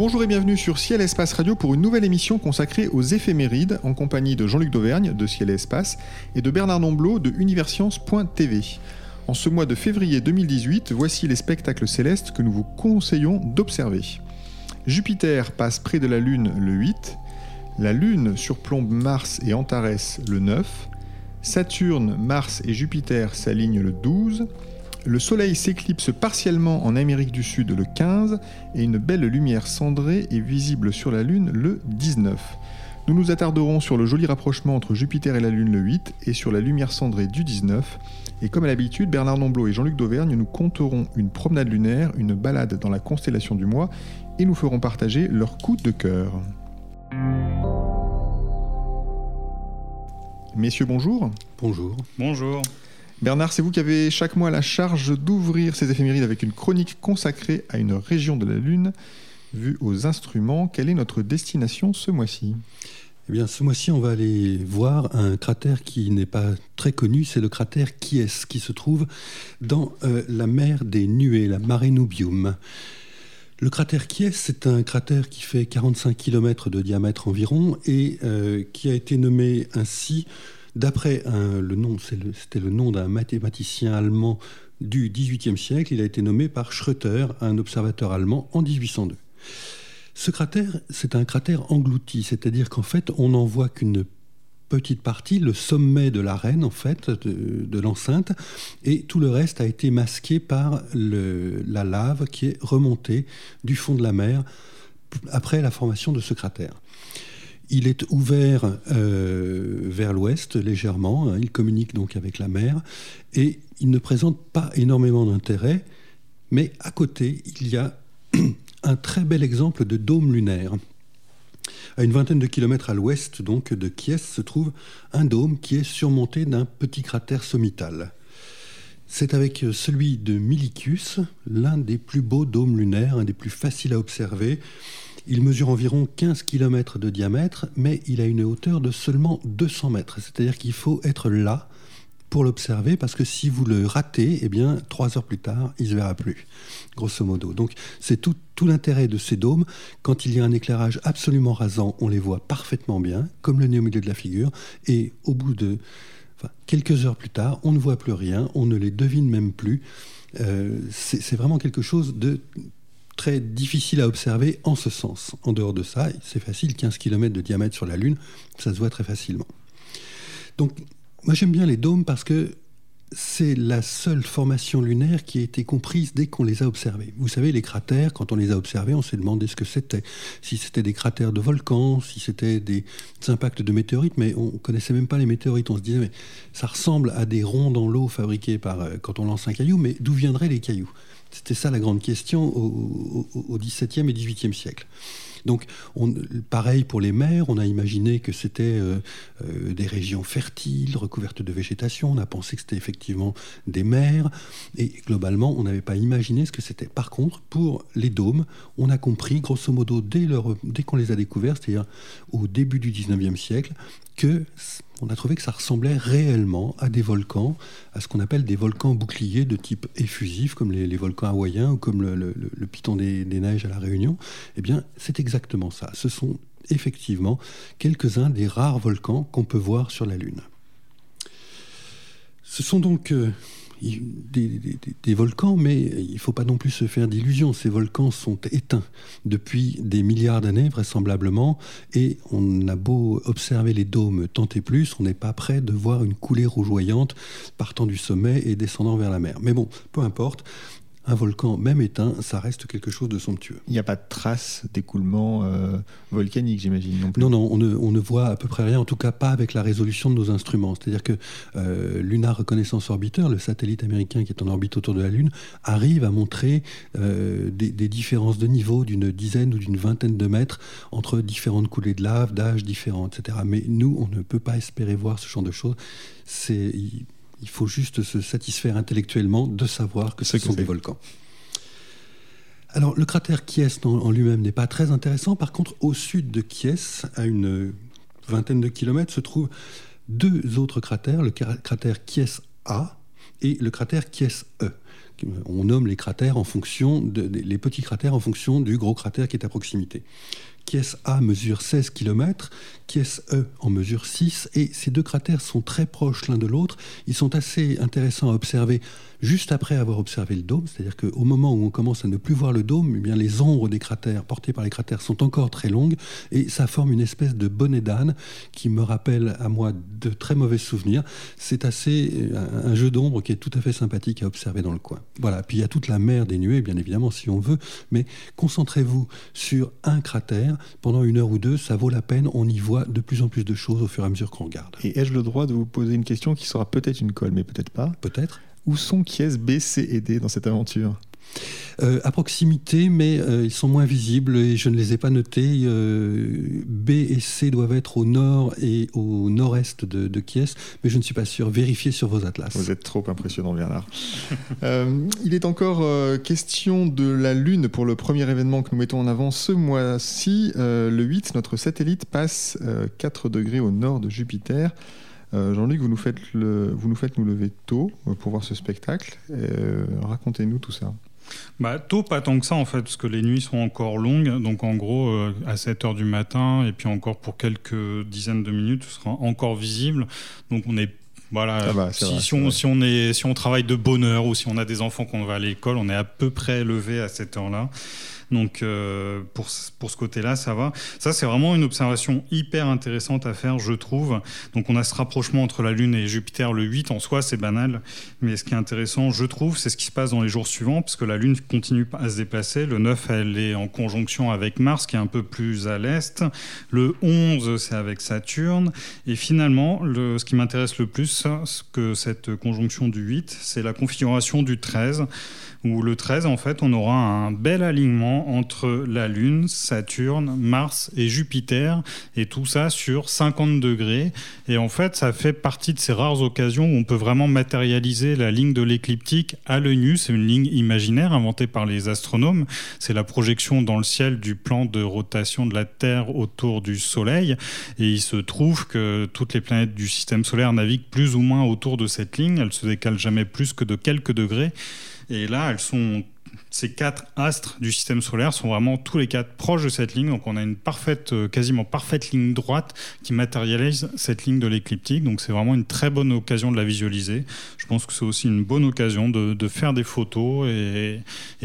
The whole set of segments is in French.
Bonjour et bienvenue sur Ciel Espace Radio pour une nouvelle émission consacrée aux éphémérides en compagnie de Jean-Luc Dauvergne de Ciel et Espace et de Bernard Nomblot de Universcience.tv. En ce mois de février 2018, voici les spectacles célestes que nous vous conseillons d'observer. Jupiter passe près de la Lune le 8, la Lune surplombe Mars et Antares le 9, Saturne, Mars et Jupiter s'alignent le 12, le Soleil s'éclipse partiellement en Amérique du Sud le 15 et une belle lumière cendrée est visible sur la Lune le 19. Nous nous attarderons sur le joli rapprochement entre Jupiter et la Lune le 8 et sur la lumière cendrée du 19. Et comme à l'habitude, Bernard Nomblot et Jean-Luc Dauvergne nous compteront une promenade lunaire, une balade dans la constellation du mois et nous ferons partager leur coup de cœur. Messieurs, bonjour. Bonjour. Bonjour. Bernard, c'est vous qui avez chaque mois la charge d'ouvrir ces éphémérides avec une chronique consacrée à une région de la Lune vue aux instruments. Quelle est notre destination ce mois-ci? Eh bien, ce mois-ci, on va aller voir un cratère qui n'est pas très connu, c'est le cratère Kies, qui se trouve dans euh, la mer des Nuées, la Mare Nubium. Le cratère Kies, c'est un cratère qui fait 45 km de diamètre environ et euh, qui a été nommé ainsi D'après le nom, c'était le, nom d'un mathématicien allemand du XVIIIe siècle. Il a été nommé par Schröter, un observateur allemand, en 1802. Ce cratère, c'est un cratère englouti, c'est-à-dire qu'en fait, on n'en voit qu'une petite partie, le sommet de l'arène en fait, de, l'enceinte, et tout le reste a été masqué par la lave qui est remontée du fond de la mer après la formation de ce cratère. Il est ouvert euh, vers l'ouest légèrement, hein. il communique donc avec la mer, et il ne présente pas énormément d'intérêt, mais à côté, il y a un très bel exemple de dôme lunaire. À une vingtaine de kilomètres à l'ouest donc de Kies se trouve un dôme qui est surmonté d'un petit cratère sommital. C'est avec celui de Milicus, l'un des plus beaux dômes lunaires, un des plus faciles à observer, il mesure environ 15 km de diamètre, mais il a une hauteur de seulement 200 mètres. C'est-à-dire qu'il faut être là pour l'observer, parce que si vous le ratez, eh bien, trois heures plus tard, il ne se verra plus, grosso modo. Donc, c'est tout, l'intérêt de ces dômes. Quand il y a un éclairage absolument rasant, on les voit parfaitement bien, comme le nez au milieu de la figure, et au bout de quelques heures plus tard, on ne voit plus rien, on ne les devine même plus. Euh, c'est vraiment quelque chose de très difficile à observer en ce sens. En dehors de ça, c'est facile, 15 km de diamètre sur la Lune, ça se voit très facilement. Donc, moi j'aime bien les dômes parce que c'est la seule formation lunaire qui a été comprise dès qu'on les a observés. Vous savez, les cratères, quand on les a observés, on s'est demandé ce que c'était. Si c'était des cratères de volcans, si c'était des, impacts de météorites, mais on ne connaissait même pas les météorites. On se disait, mais ça ressemble à des ronds dans l'eau fabriqués par, euh, quand on lance un caillou, mais d'où viendraient les cailloux? C'était ça la grande question au, XVIIe et XVIIIe siècle. Donc, pareil pour les mers, on a imaginé que c'était euh, euh, des régions fertiles, recouvertes de végétation, on a pensé que c'était effectivement des mers, et globalement, on n'avait pas imaginé ce que c'était. Par contre, pour les dômes, on a compris, grosso modo, dès, dès qu'on les a découverts, c'est-à-dire au début du XIXe siècle, que on a trouvé que ça ressemblait réellement à des volcans, à ce qu'on appelle des volcans boucliers de type effusif, comme les, volcans hawaïens ou comme le, piton des, neiges à la Réunion. Eh bien, c'est exactement ça. Ce sont effectivement quelques-uns des rares volcans qu'on peut voir sur la Lune. Ce sont donc euh, des, volcans, mais il ne faut pas non plus se faire d'illusions. Ces volcans sont éteints depuis des milliards d'années, vraisemblablement, et on a beau observer les dômes tant et plus, on n'est pas prêt de voir une coulée rougeoyante partant du sommet et descendant vers la mer. Mais bon, peu importe. Un volcan, même éteint, ça reste quelque chose de somptueux. Il n'y a pas de traces d'écoulement euh, volcanique, j'imagine non plus. Non, non, on ne, voit à peu près rien, en tout cas pas avec la résolution de nos instruments. C'est-à-dire que euh, Lunar Reconnaissance Orbiter, le satellite américain qui est en orbite autour de la Lune, arrive à montrer euh, des, des, différences de niveau d'une dizaine ou d'une vingtaine de mètres entre différentes coulées de lave, d'âge différents, etc. Mais nous, on ne peut pas espérer voir ce genre de choses. C'est il faut juste se satisfaire intellectuellement de savoir que ce sont des volcans. Alors, le cratère Kies en, lui-même n'est pas très intéressant. Par contre, au sud de Kies, à une vingtaine de kilomètres, se trouvent deux autres cratères, le cratère Kies A et le cratère Kies E. On nomme les cratères en fonction de, petits cratères en fonction du gros cratère qui est à proximité. Kies A mesure 16 km, Kies E en mesure 6, et ces deux cratères sont très proches l'un de l'autre. Ils sont assez intéressants à observer juste après avoir observé le dôme, c'est-à-dire qu'au moment où on commence à ne plus voir le dôme, eh bien les ombres des cratères portées par les cratères sont encore très longues et ça forme une espèce de bonnet d'âne qui me rappelle à moi de très mauvais souvenirs. C'est assez un jeu d'ombre qui est tout à fait sympathique à observer dans le coin. Voilà, puis il y a toute la mer des nuées, bien évidemment, si on veut, mais concentrez-vous sur un cratère pendant une heure ou deux, ça vaut la peine, on y voit de plus en plus de choses au fur et à mesure qu'on regarde. Et ai-je le droit de vous poser une question qui sera peut-être une colle, mais peut-être pas? Peut-être. Où sont Kies, B, C et D dans cette aventure? Euh, à proximité, mais euh, ils sont moins visibles et je ne les ai pas notés. Euh, B et C doivent être au nord et au nord-est de, Kies, mais je ne suis pas sûr. Vérifiez sur vos atlas. Vous êtes trop impressionnant, Bernard. il est encore question de la Lune pour le premier événement que nous mettons en avant ce mois-ci. le 8, notre satellite passe 4 degrés au nord de Jupiter. Jean-Luc, vous, nous faites nous lever tôt pour voir ce spectacle. Racontez-nous tout ça. Bah, tôt, pas tant que ça en fait, parce que les nuits sont encore longues. Donc en gros, à 7 h du matin, et puis encore pour quelques dizaines de minutes, ce sera encore visible. Donc on est voilà, si, on, si, on, est, si on travaille de bonne heure ou si on a des enfants qu'on va à l'école, on est à peu près levé à cette heure-là. Donc euh, pour, pour ce côté-là, ça va. Ça, c'est vraiment une observation hyper intéressante à faire, je trouve. Donc on a ce rapprochement entre la Lune et Jupiter le 8 en soi, c'est banal. Mais ce qui est intéressant, je trouve, c'est ce qui se passe dans les jours suivants, parce que la Lune continue à se déplacer. Le 9, elle est en conjonction avec Mars, qui est un peu plus à l'est. Le 11, c'est avec Saturne. Et finalement, le, ce qui m'intéresse le plus que cette conjonction du 8, c'est la configuration du 13 où le 13, en fait, on aura un bel alignement entre la Lune, Saturne, Mars et Jupiter, et tout ça sur 50 degrés. Et en fait, ça fait partie de ces rares occasions où on peut vraiment matérialiser la ligne de l'écliptique à l'œil nu. C'est une ligne imaginaire inventée par les astronomes. C'est la projection dans le ciel du plan de rotation de la Terre autour du Soleil. Et il se trouve que toutes les planètes du système solaire naviguent plus ou moins autour de cette ligne. Elles se décalent jamais plus que de quelques degrés. Et là, elles sont ces quatre astres du système solaire sont vraiment tous les quatre proches de cette ligne. Donc on a une parfaite, euh, quasiment parfaite ligne droite qui matérialise cette ligne de l'écliptique. Donc c'est vraiment une très bonne occasion de la visualiser. Je pense que c'est aussi une bonne occasion de, faire des photos et,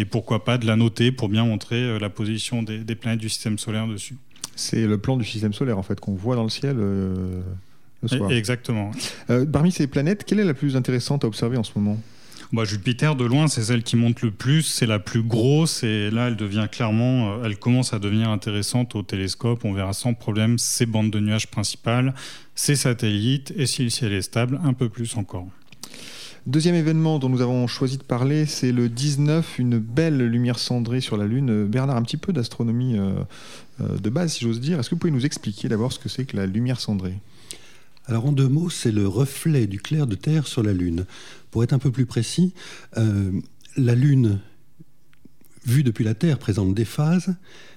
pourquoi pas de la noter pour bien montrer euh, la position des, planètes du système solaire dessus. C'est le plan du système solaire en fait qu'on voit dans le ciel. Euh, le soir. Exactement. parmi ces planètes, quelle est la plus intéressante à observer en ce moment? Bah, Jupiter, de loin, c'est celle qui monte le plus, c'est la plus grosse, et là, elle devient clairement, euh, elle commence à devenir intéressante au télescope. On verra sans problème ses bandes de nuages principales, ses satellites, et si le ciel est stable, un peu plus encore. Deuxième événement dont nous avons choisi de parler, c'est le 19, une belle lumière cendrée sur la Lune. Bernard, un petit peu d'astronomie euh, euh, de base, si j'ose dire. Est-ce que vous pouvez nous expliquer d'abord ce que c'est que la lumière cendrée? Alors en deux mots, c'est le reflet du clair de Terre sur la Lune. Pour être un peu plus précis, euh, la Lune vue depuis la Terre présente des phases,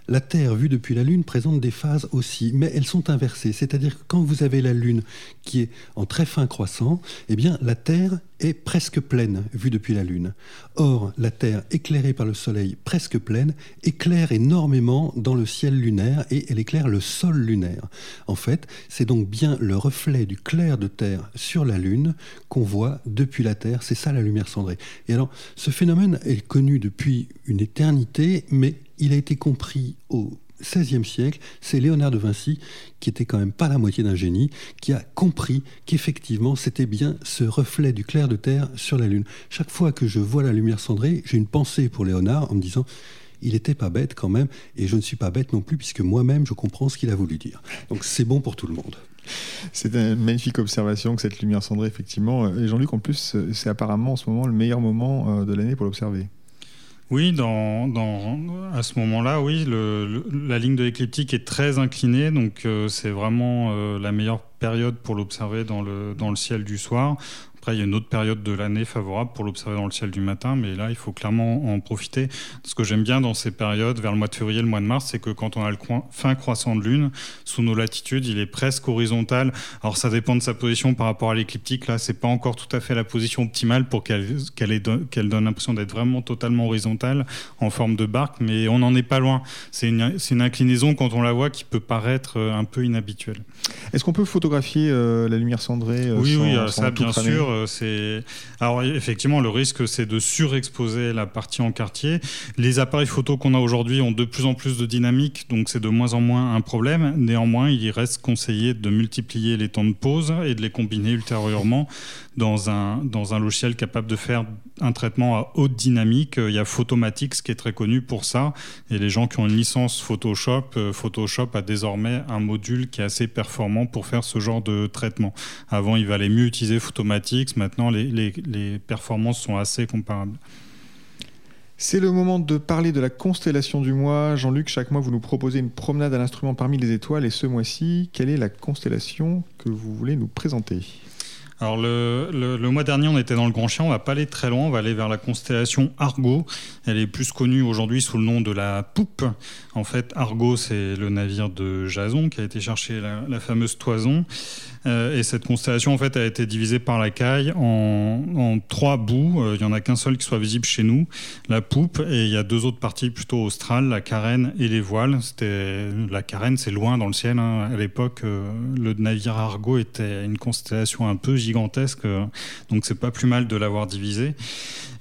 la Terre vue depuis la Lune présente des phases aussi, mais elles sont inversées. C'est-à-dire que quand vous avez la Lune qui est en très fin croissant, eh bien la Terre est presque pleine vue depuis la Lune. Or, la Terre éclairée par le Soleil presque pleine éclaire énormément dans le ciel lunaire et elle éclaire le sol lunaire. En fait, c'est donc bien le reflet du clair de Terre sur la Lune qu'on voit depuis la Terre. C'est ça la lumière cendrée. Et alors, ce phénomène est connu depuis une éternité, mais il a été compris au XVIe siècle, c'est Léonard de Vinci, qui était quand même pas la moitié d'un génie, qui a compris qu'effectivement c'était bien ce reflet du clair de terre sur la Lune. Chaque fois que je vois la lumière cendrée, j'ai une pensée pour Léonard en me disant il n'était pas bête quand même, et je ne suis pas bête non plus, puisque moi-même je comprends ce qu'il a voulu dire. Donc c'est bon pour tout le monde. C'est une magnifique observation que cette lumière cendrée, effectivement. Et Jean-Luc, en plus, c'est apparemment en ce moment le meilleur moment euh, de l'année pour l'observer. Oui, dans, à ce moment-là, oui, la ligne de l'écliptique est très inclinée, donc euh, c'est vraiment euh, la meilleure période pour l'observer dans le, dans le ciel du soir il y a une autre période de l'année favorable pour l'observer dans le ciel du matin, mais là, il faut clairement en profiter. Ce que j'aime bien dans ces périodes, vers le mois de février, le mois de mars, c'est que quand on a le fin croissant de lune, sous nos latitudes, il est presque horizontal. Alors, ça dépend de sa position par rapport à l'écliptique. Là, c'est pas encore tout à fait la position optimale pour qu'elle donne l'impression d'être vraiment totalement horizontale en forme de barque, mais on n'en est pas loin. C'est une, une, inclinaison, quand on la voit, qui peut paraître euh, un peu inhabituelle. Est-ce qu'on peut photographier euh, la lumière cendrée euh, Oui, oui, ça, bien sûr c'est alors effectivement le risque c'est de surexposer la partie en quartier. Les appareils photo qu'on a aujourd'hui ont de plus en plus de dynamique, donc c'est de moins en moins un problème. Néanmoins, il reste conseillé de multiplier les temps de pause et de les combiner ultérieurement dans un, dans un logiciel capable de faire un traitement à haute dynamique. Il y a Photomatix qui est très connu pour ça. Et les gens qui ont une licence Photoshop, euh, Photoshop a désormais un module qui est assez performant pour faire ce genre de traitement. Avant, il valait mieux utiliser Photomatix. Maintenant, les, les, les performances sont assez comparables. C'est le moment de parler de la constellation du mois. Jean-Luc, chaque mois, vous nous proposez une promenade à l'instrument parmi les étoiles. Et ce mois-ci, quelle est la constellation que vous voulez nous présenter? Alors le, le, mois dernier, on était dans le Grand Chien, on va pas aller très loin, on va aller vers la constellation Argo. Elle est plus connue aujourd'hui sous le nom de la Poupe. En fait, Argo, c'est le navire de Jason qui a été chercher la, la fameuse toison. Euh, et cette constellation, en fait, a été divisée par la caille en, trois bouts. Euh, il n'y en a qu'un seul qui soit visible chez nous, la poupe, et il y a deux autres parties plutôt australes, la carène et les voiles. C'était la carène, c'est loin dans le ciel. Hein. À l'époque, euh, le navire Argo était une constellation un peu gigantesque, donc c'est pas plus mal de l'avoir divisé.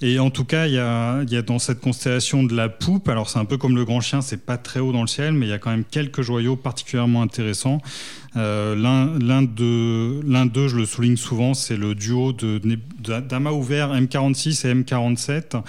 Et en tout cas, il y a, y a, dans cette constellation de la poupe, alors c'est un peu comme le grand chien, c'est pas très haut dans le ciel, mais il y a quand même quelques joyaux particulièrement intéressants. Euh, L'un d'eux, je le souligne souvent, c'est le duo d'amas ouverts M46 et M47.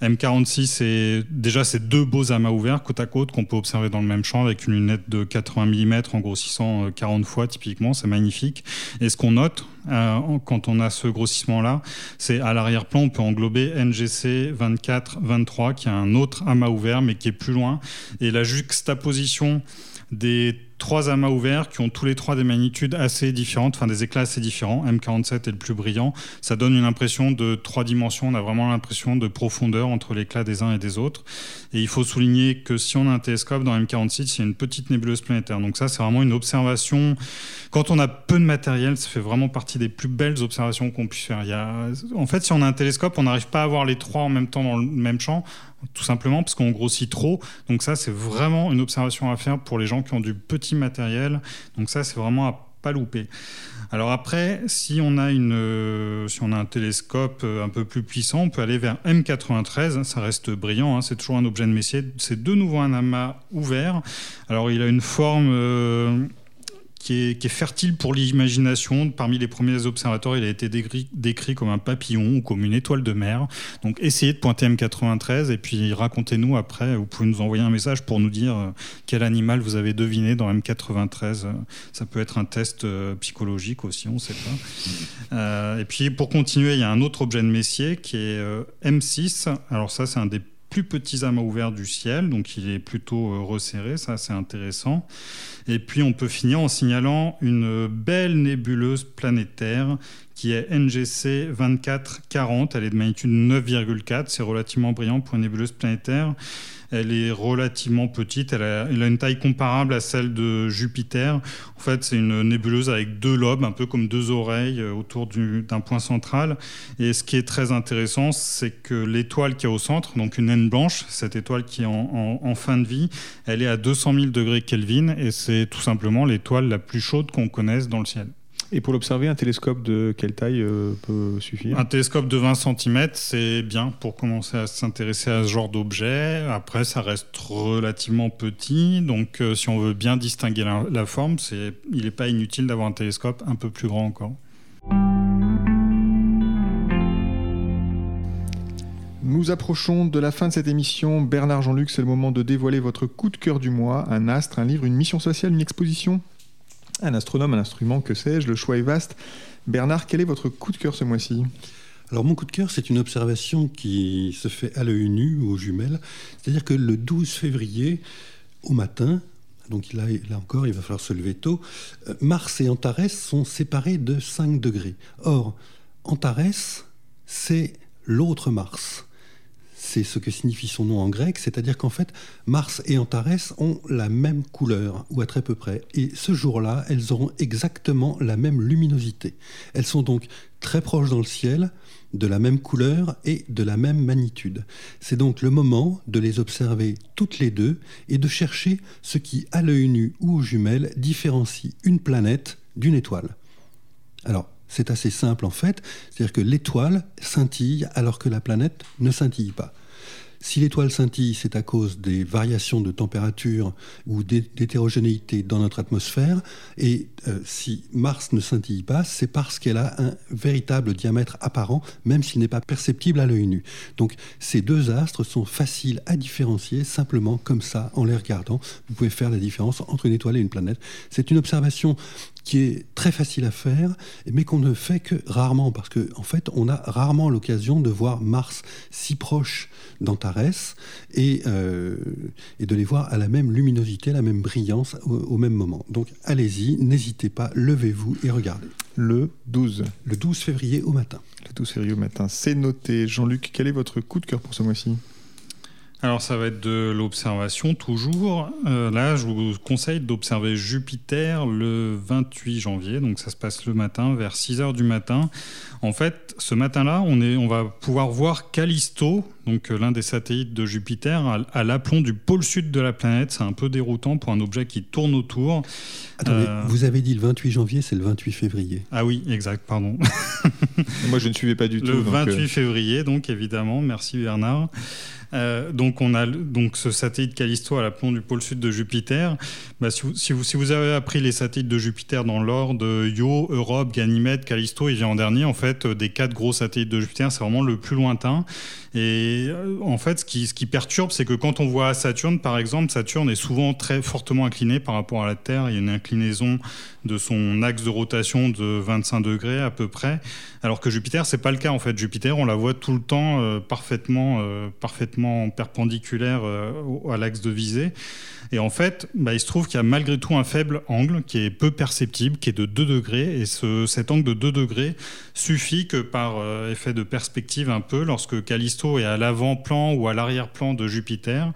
M46, c'est déjà ces deux beaux amas ouverts côte à côte qu'on peut observer dans le même champ avec une lunette de 80 mm en grossissant 40 euh, fois typiquement, c'est magnifique. Et ce qu'on note euh, quand on a ce grossissement-là, c'est à l'arrière-plan, on peut englober NGC 24-23 qui a un autre amas ouvert mais qui est plus loin. Et la juxtaposition des trois amas ouverts qui ont tous les trois des magnitudes assez différentes, enfin des éclats assez différents. M47 est le plus brillant. Ça donne une impression de trois dimensions. On a vraiment l'impression de profondeur entre l'éclat des uns et des autres. Et il faut souligner que si on a un télescope dans M46, il y a une petite nébuleuse planétaire. Donc ça, c'est vraiment une observation. Quand on a peu de matériel, ça fait vraiment partie des plus belles observations qu'on puisse faire. En fait, si on a un télescope, on n'arrive pas à voir les trois en même temps dans le même champ tout simplement parce qu'on grossit trop. Donc ça, c'est vraiment une observation à faire pour les gens qui ont du petit matériel. Donc ça, c'est vraiment à pas louper. Alors après, si on a une, euh, si on a un télescope euh, un peu plus puissant, on peut aller vers M93. Ça reste brillant, hein, c'est toujours un objet de Messier. C'est de nouveau un amas ouvert. Alors il a une forme euh, qui est, fertile pour l'imagination. Parmi les premiers observateurs, il a été décrit, comme un papillon ou comme une étoile de mer. Donc essayez de pointer M93 et puis racontez-nous après. Vous pouvez nous envoyer un message pour nous dire euh, quel animal vous avez deviné dans M93. Ça peut être un test euh, psychologique aussi, on ne sait pas. Euh, et puis pour continuer, il y a un autre objet de Messier qui est M6. Alors ça, c'est un des plus petits amas ouverts du ciel, donc il est plutôt euh, resserré, ça c'est intéressant. Et puis on peut finir en signalant une belle nébuleuse planétaire qui est NGC 2440, elle est de magnitude 9,4, c'est relativement brillant pour une nébuleuse planétaire. Elle est relativement petite, elle a, une taille comparable à celle de Jupiter. En fait, c'est une nébuleuse avec deux lobes, un peu comme deux oreilles euh, autour d'un point central. Et ce qui est très intéressant, c'est que l'étoile qui est au centre, donc une naine blanche, cette étoile qui est en, fin de vie, elle est à 200 000 degrés Kelvin et c'est tout simplement l'étoile la plus chaude qu'on connaisse dans le ciel. Et pour l'observer, un télescope de quelle taille euh, peut suffire? Un télescope de 20 cm, c'est bien pour commencer à s'intéresser à ce genre d'objet. Après, ça reste relativement petit, donc euh, si on veut bien distinguer la, la forme, il n'est pas inutile d'avoir un télescope un peu plus grand encore. Nous approchons de la fin de cette émission. Bernard Jean-Luc, c'est le moment de dévoiler votre coup de cœur du mois, un astre, un livre, une mission sociale, une exposition? Un astronome, un instrument, que sais-je, le choix est vaste. Bernard, quel est votre coup de cœur ce mois-ci? Alors mon coup de cœur, c'est une observation qui se fait à l'œil nu aux jumelles. C'est-à-dire que le 12 février, au matin, donc là, encore, il va falloir se lever tôt, euh, Mars et Antares sont séparés de 5 degrés. Or, Antares, c'est l'autre Mars c'est ce que signifie son nom en grec, c'est-à-dire qu'en fait, Mars et Antares ont la même couleur, ou à très peu près. Et ce jour-là, elles auront exactement la même luminosité. Elles sont donc très proches dans le ciel, de la même couleur et de la même magnitude. C'est donc le moment de les observer toutes les deux et de chercher ce qui, à l'œil nu ou aux jumelles, différencie une planète d'une étoile. Alors, c'est assez simple en fait, c'est-à-dire que l'étoile scintille alors que la planète ne scintille pas. Si l'étoile scintille, c'est à cause des variations de température ou d'hétérogénéité dans notre atmosphère. Et euh, si Mars ne scintille pas, c'est parce qu'elle a un véritable diamètre apparent, même s'il n'est pas perceptible à l'œil nu. Donc ces deux astres sont faciles à différencier simplement comme ça, en les regardant. Vous pouvez faire la différence entre une étoile et une planète. C'est une observation qui est très facile à faire, mais qu'on ne fait que rarement, parce qu'en en fait, on a rarement l'occasion de voir Mars si proche d'Antares et, euh, et, de les voir à la même luminosité, la même brillance au, même moment. Donc allez-y, n'hésitez pas, levez-vous et regardez. Le 12. Le 12 février au matin. Le 12 février au matin, c'est noté. Jean-Luc, quel est votre coup de cœur pour ce mois-ci? Alors ça va être de l'observation toujours. Euh, là, je vous conseille d'observer Jupiter le 28 janvier. Donc ça se passe le matin vers 6 heures du matin. En fait, ce matin-là, on, on va pouvoir voir Callisto, donc euh, l'un des satellites de Jupiter, à, l'aplomb du pôle sud de la planète. C'est un peu déroutant pour un objet qui tourne autour. Attendez, euh, vous avez dit le 28 janvier, c'est le 28 février. Ah oui, exact, pardon. Moi, je ne suivais pas du tout. Le 28 février, donc évidemment. Merci Bernard. Euh, donc on a donc ce satellite Callisto à l'aplomb du pôle sud de Jupiter. Bah, si, vous, si, vous, avez appris les satellites de Jupiter dans l'ordre, Io, Europe, Ganymède, Callisto, il vient en dernier. En fait, des quatre gros satellites de Jupiter, c'est vraiment le plus lointain. Et euh, en fait, ce qui, perturbe, c'est que quand on voit Saturne, par exemple, Saturne est souvent très fortement incliné par rapport à la Terre. Il y a une inclinaison de son axe de rotation de 25 degrés à peu près. Alors que Jupiter, c'est pas le cas en fait. Jupiter, on la voit tout le temps euh, parfaitement, euh, parfaitement perpendiculaire à l'axe de visée. Et en fait, bah, il se trouve qu'il y a malgré tout un faible angle qui est peu perceptible, qui est de 2 degrés. Et ce, cet angle de 2 degrés suffit que par effet de perspective un peu, lorsque Callisto est à l'avant-plan ou à l'arrière-plan de Jupiter.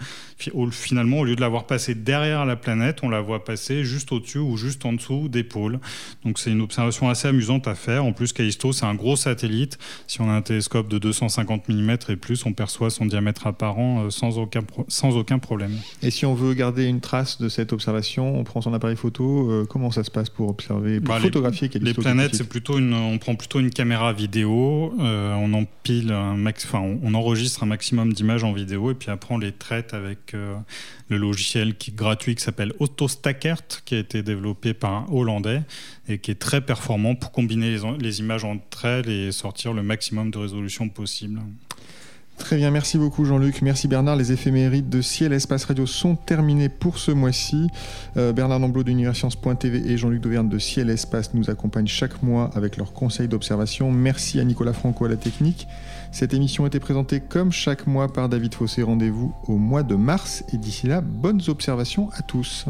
Finalement, au lieu de l'avoir passé derrière la planète, on la voit passer juste au-dessus ou juste en dessous des pôles. Donc c'est une observation assez amusante à faire. En plus, Callisto, c'est un gros satellite. Si on a un télescope de 250 mm et plus, on perçoit son diamètre apparent euh, sans aucun, sans aucun problème. Et si on veut garder une trace de cette observation, on prend son appareil photo. Euh, comment ça se passe pour observer, pour bah, photographier les, Les planètes, c'est plutôt une, on prend plutôt une caméra vidéo. Euh, on empile un max, enfin, on, enregistre un maximum d'images en vidéo et puis après on les traite avec euh, le logiciel qui est gratuit qui s'appelle AutoStackert qui a été développé par un Hollandais et qui est très performant pour combiner les, les images entre elles et sortir le maximum de résolution possible. Très bien, merci beaucoup Jean-Luc, merci Bernard. Les éphémérides de Ciel Espace Radio sont terminées pour ce mois-ci. Euh, Bernard Namblot d'Universcience.tv et Jean-Luc Dauvergne de Ciel Espace nous accompagnent chaque mois avec leurs conseils d'observation. Merci à Nicolas Franco à la technique. Cette émission a été présentée comme chaque mois par David Fossé. Rendez-vous au mois de mars et d'ici là, bonnes observations à tous.